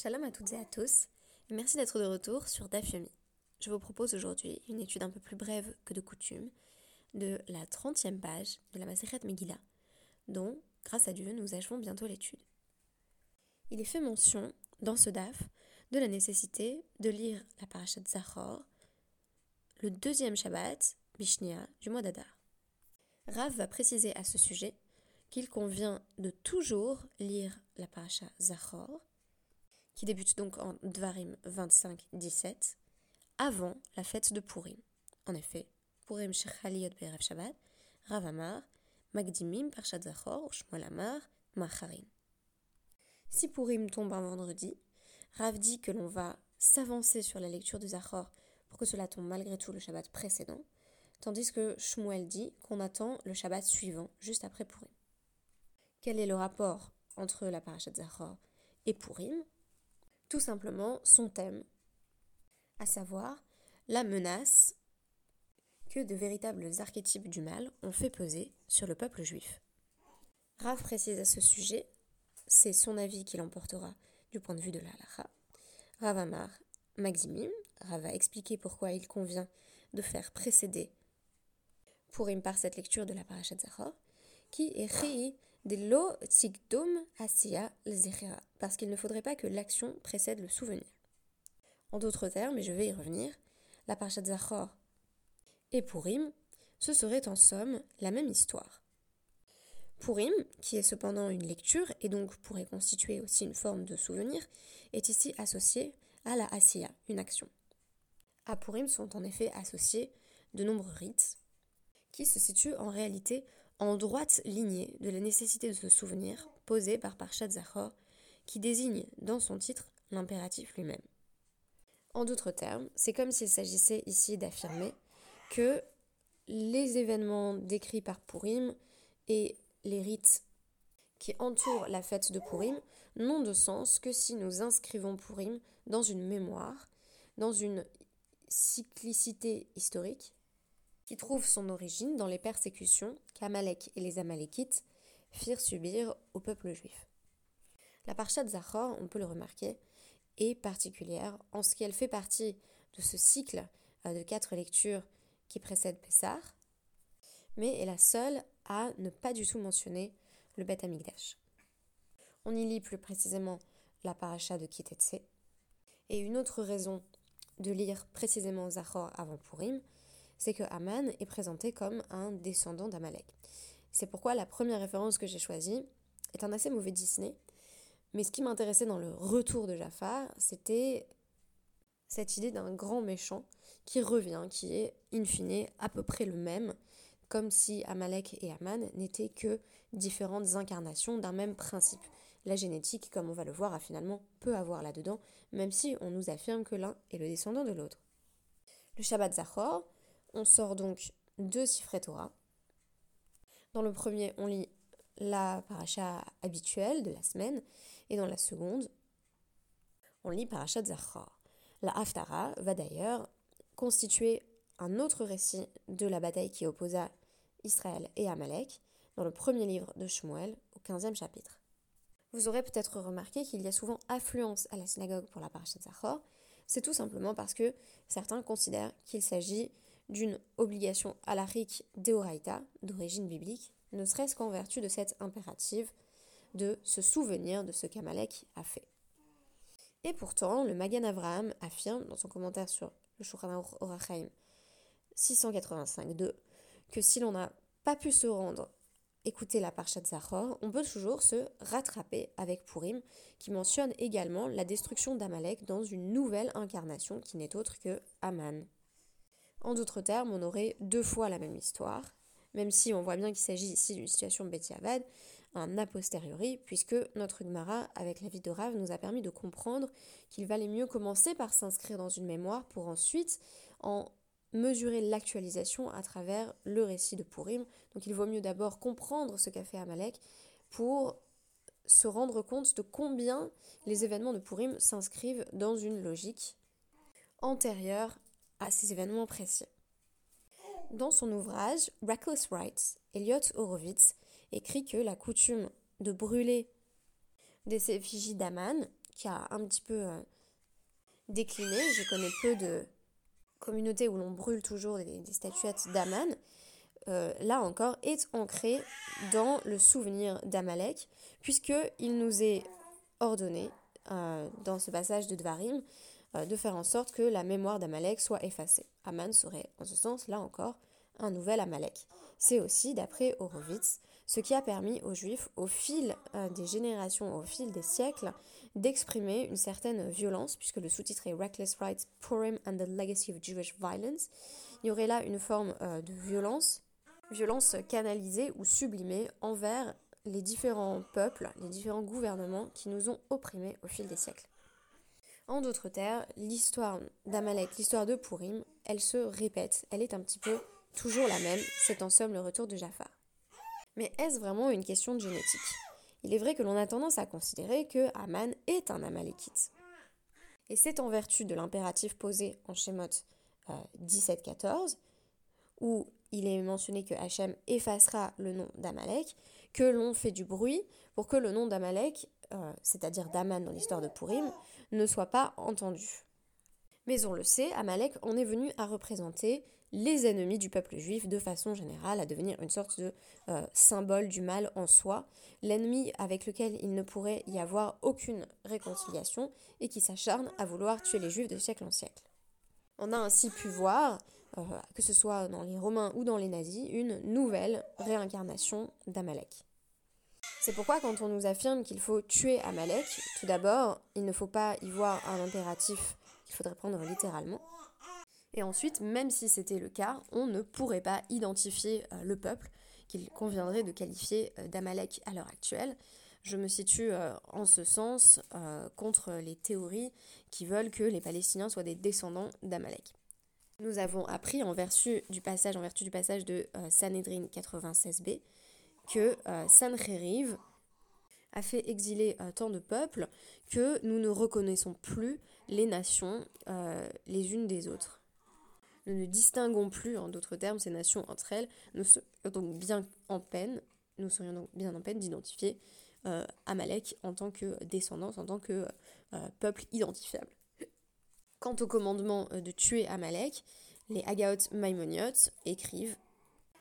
Shalom à toutes et à tous, et merci d'être de retour sur DAF Yomi. Je vous propose aujourd'hui une étude un peu plus brève que de coutume de la 30e page de la Maseret Megillah, dont, grâce à Dieu, nous achevons bientôt l'étude. Il est fait mention, dans ce DAF, de la nécessité de lire la parashat Zachor, le deuxième Shabbat, Bishnia, du mois d'Adar. Rav va préciser à ce sujet qu'il convient de toujours lire la parashat Zachor, qui débute donc en Dvarim 25-17, avant la fête de Purim. En effet, Purim Shechaliot Berev Shabbat, Ravamar, Magdimim Parshat Zachor, Shmuel Amar, Macharin. Si Purim tombe un vendredi, Rav dit que l'on va s'avancer sur la lecture de Zachor pour que cela tombe malgré tout le Shabbat précédent, tandis que Shmuel dit qu'on attend le Shabbat suivant, juste après Purim. Quel est le rapport entre la parashat Zachor et Purim? Tout simplement son thème, à savoir la menace que de véritables archétypes du mal ont fait peser sur le peuple juif. Rav précise à ce sujet, c'est son avis qui l'emportera du point de vue de la halacha. Rav Amar Magzimim, Rav a expliqué pourquoi il convient de faire précéder Purim par cette lecture de la parashat Zachor, qui est réi de lo asiya parce qu'il ne faudrait pas que l'action précède le souvenir. En d'autres termes, et je vais y revenir, la Parashat Zachor et Purim, ce serait en somme la même histoire. Purim, qui est cependant une lecture et donc pourrait constituer aussi une forme de souvenir, est ici associé à la Asiya, une action. À Purim sont en effet associés de nombreux rites qui se situent en réalité en droite lignée de la nécessité de se souvenir posée par Parshat Zachor, qui désigne dans son titre l'impératif lui-même. En d'autres termes, c'est comme s'il s'agissait ici d'affirmer que les événements décrits par Purim et les rites qui entourent la fête de Purim n'ont de sens que si nous inscrivons Purim dans une mémoire, dans une cyclicité historique qui trouve son origine dans les persécutions qu'Amalek et les Amalékites firent subir au peuple juif. La Parshat Zachor, on peut le remarquer, est particulière en ce qu'elle fait partie de ce cycle euh, de quatre lectures qui précède Pessah, mais est la seule à ne pas du tout mentionner le Beth Amikdash. On y lit plus précisément la paracha de Kitetse. Et une autre raison de lire précisément Zachor avant Purim, c'est que Aman est présenté comme un descendant d'Amalek. C'est pourquoi la première référence que j'ai choisie est un assez mauvais Disney, mais ce qui m'intéressait dans le retour de Jafar, c'était cette idée d'un grand méchant qui revient, qui est in fine à peu près le même, comme si Amalek et Aman n'étaient que différentes incarnations d'un même principe. La génétique, comme on va le voir, a finalement peu à voir là-dedans, même si on nous affirme que l'un est le descendant de l'autre. Le Shabbat Zachor, on sort donc deux Sifrei Torah. Dans le premier, on lit la paracha habituelle de la semaine, et dans la seconde, on lit paracha Zachor. La Haftara va d'ailleurs constituer un autre récit de la bataille qui opposa Israël et Amalek dans le premier livre de Shmuel au 15e chapitre. Vous aurez peut-être remarqué qu'il y a souvent affluence à la synagogue pour la paracha Zachor. C'est tout simplement parce que certains considèrent qu'il s'agit d'une obligation alarique deoraita, d'origine biblique, ne serait-ce qu'en vertu de cette impérative de se souvenir de ce qu'Amalek a fait. Et pourtant, le Magan Avraham affirme dans son commentaire sur le Shulchan Orachaim 685.2 que si l'on n'a pas pu se rendre écouter la Parshat Zachor, on peut toujours se rattraper avec Purim, qui mentionne également la destruction d'Amalek dans une nouvelle incarnation qui n'est autre que Aman. En d'autres termes, on aurait deux fois la même histoire, même si on voit bien qu'il s'agit ici d'une situation Betiavad, un a posteriori, puisque notre Gemara, avec la vie de Rav, nous a permis de comprendre qu'il valait mieux commencer par s'inscrire dans une mémoire pour ensuite en mesurer l'actualisation à travers le récit de Purim. Donc il vaut mieux d'abord comprendre ce qu'a fait Amalek pour se rendre compte de combien les événements de Purim s'inscrivent dans une logique antérieure à ces événements précis. Dans son ouvrage Reckless Rights, Elliot Horowitz écrit que la coutume de brûler des effigies d'Aman, qui a un petit peu décliné. Je connais peu de communautés où l'on brûle toujours des, statuettes d'Aman. là encore, est ancré dans le souvenir d'Amalek, puisqu'il nous est ordonné, dans ce passage de Dvarim, de faire en sorte que la mémoire d'Amalek soit effacée. Aman serait, en ce sens, là encore, un nouvel Amalek. C'est aussi, d'après Horowitz, ce qui a permis aux Juifs, au fil euh, des générations, au fil des siècles, d'exprimer une certaine violence, puisque le sous-titre est Reckless Rights, Purim and the Legacy of Jewish Violence. Il y aurait là une forme euh, de violence, violence canalisée ou sublimée envers les différents peuples, les différents gouvernements qui nous ont opprimés au fil des siècles. En d'autres termes, l'histoire d'Amalek, l'histoire de Purim, elle se répète, elle est un petit peu toujours la même, c'est en somme le retour de Jafar. Mais est-ce vraiment une question de génétique? Il est vrai que l'on a tendance à considérer que Aman est un Amalekite. Et c'est en vertu de l'impératif posé en Shemot 17-14, euh, où il est mentionné que Hachem effacera le nom d'Amalek, que l'on fait du bruit pour que le nom d'Amalek, euh, c'est-à-dire d'Aman dans l'histoire de Purim, ne soit pas entendu. Mais on le sait, Amalek en est venu à représenter les ennemis du peuple juif de façon générale, à devenir une sorte de euh, symbole du mal en soi, l'ennemi avec lequel il ne pourrait y avoir aucune réconciliation et qui s'acharne à vouloir tuer les juifs de siècle en siècle. On a ainsi pu voir, euh, que ce soit dans les Romains ou dans les nazis, une nouvelle réincarnation d'Amalek. C'est pourquoi quand on nous affirme qu'il faut tuer Amalek, tout d'abord, il ne faut pas y voir un impératif qu'il faudrait prendre littéralement. Et ensuite, même si c'était le cas, on ne pourrait pas identifier euh, le peuple qu'il conviendrait de qualifier euh, d'Amalek à l'heure actuelle. Je me situe euh, en ce sens contre les théories qui veulent que les Palestiniens soient des descendants d'Amalek. Nous avons appris en vertu du passage, en vertu du passage de Sanhedrin 96b que Sancheriv a fait exiler tant de peuples que nous ne reconnaissons plus les nations les unes des autres. Nous ne distinguons plus, en d'autres termes, ces nations entre elles. Nous serions donc bien en peine, nous serions donc bien en peine d'identifier euh, Amalek en tant que descendance, en tant que euh, peuple identifiable. Quant au commandement euh, de tuer Amalek, les Agaot Maimoniot écrivent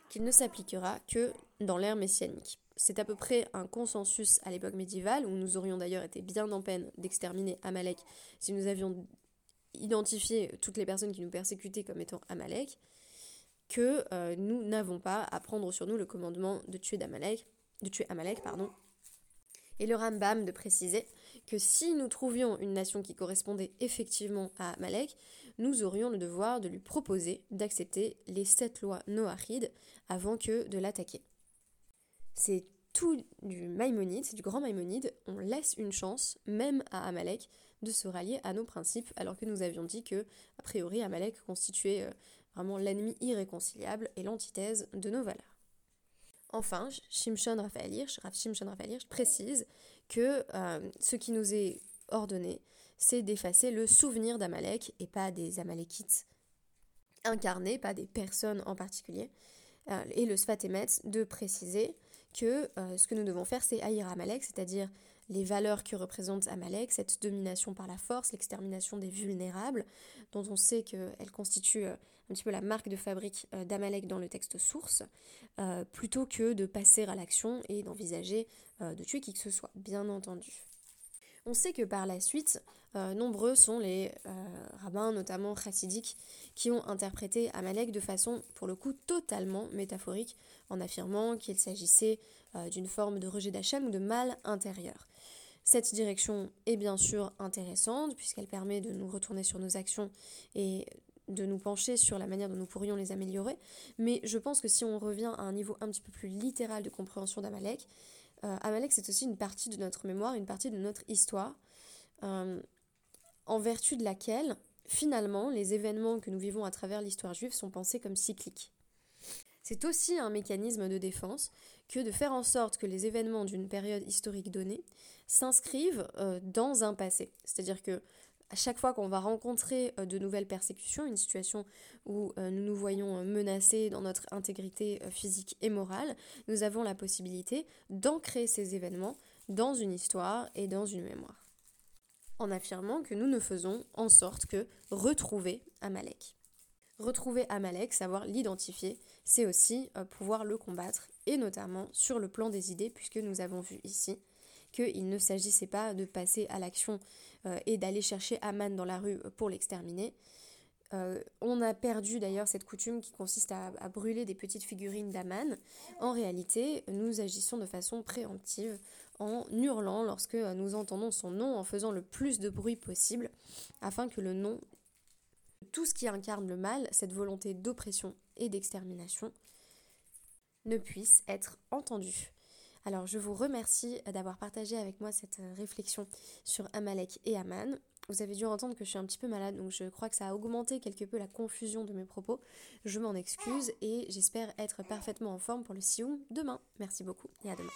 qu'il ne s'appliquera que dans l'ère messianique. C'est à peu près un consensus à l'époque médiévale, où nous aurions d'ailleurs été bien en peine d'exterminer Amalek si nous avions identifier toutes les personnes qui nous persécutaient comme étant Amalek, que euh, nous n'avons pas à prendre sur nous le commandement de tuer d'Amalek, de tuer Amalek, pardon. Et le Rambam de préciser que si nous trouvions une nation qui correspondait effectivement à Amalek, nous aurions le devoir de lui proposer d'accepter les sept lois noachides avant que de l'attaquer. C'est tout du Maïmonide, c'est du grand Maïmonide, on laisse une chance, même à Amalek, de se rallier à nos principes, alors que nous avions dit que, a priori, Amalek constituait euh, vraiment l'ennemi irréconciliable et l'antithèse de nos valeurs. Enfin, Shimshon Raphaël Hirsch, Hirsch précise que euh, ce qui nous est ordonné, c'est d'effacer le souvenir d'Amalek et pas des Amalekites incarnés, pas des personnes en particulier. Euh, et le Sfatemet de préciser que ce que nous devons faire, c'est haïr Amalek, c'est-à-dire les valeurs que représente Amalek, cette domination par la force, l'extermination des vulnérables, dont on sait qu'elle constitue euh, un petit peu la marque de fabrique euh, d'Amalek dans le texte source, euh, plutôt que de passer à l'action et d'envisager de tuer qui que ce soit, bien entendu. On sait que par la suite, nombreux sont les rabbins, notamment chassidiques, qui ont interprété Amalek de façon, pour le coup, totalement métaphorique, en affirmant qu'il s'agissait d'une forme de rejet d'Hachem ou de mal intérieur. Cette direction est bien sûr intéressante puisqu'elle permet de nous retourner sur nos actions et de nous pencher sur la manière dont nous pourrions les améliorer. Mais je pense que si on revient à un niveau un petit peu plus littéral de compréhension d'Amalek, euh, Amalek c'est aussi une partie de notre mémoire, une partie de notre histoire, euh, en vertu de laquelle finalement les événements que nous vivons à travers l'histoire juive sont pensés comme cycliques. C'est aussi un mécanisme de défense que de faire en sorte que les événements d'une période historique donnée s'inscrivent euh, dans un passé. C'est-à-dire que à chaque fois qu'on va rencontrer euh, de nouvelles persécutions, une situation où euh, nous nous voyons menacés dans notre intégrité physique et morale, nous avons la possibilité d'ancrer ces événements dans une histoire et dans une mémoire. en affirmant que nous ne faisons en sorte que retrouver Amalek. Retrouver Amalek, savoir l'identifier, c'est aussi euh, pouvoir le combattre, et notamment sur le plan des idées, puisque nous avons vu ici qu'il ne s'agissait pas de passer à l'action euh, et d'aller chercher Aman dans la rue pour l'exterminer. Euh, on a perdu d'ailleurs cette coutume qui consiste à, à brûler des petites figurines d'Aman. En réalité, nous agissons de façon préemptive en hurlant lorsque nous entendons son nom, en faisant le plus de bruit possible, afin que le nom, tout ce qui incarne le mal, cette volonté d'oppression et d'extermination, ne puisse être entendu. Alors je vous remercie d'avoir partagé avec moi cette réflexion sur Amalek et Aman. Vous avez dû entendre que je suis un petit peu malade, donc je crois que ça a augmenté quelque peu la confusion de mes propos. Je m'en excuse et j'espère être parfaitement en forme pour le Sioum demain. Merci beaucoup et à demain.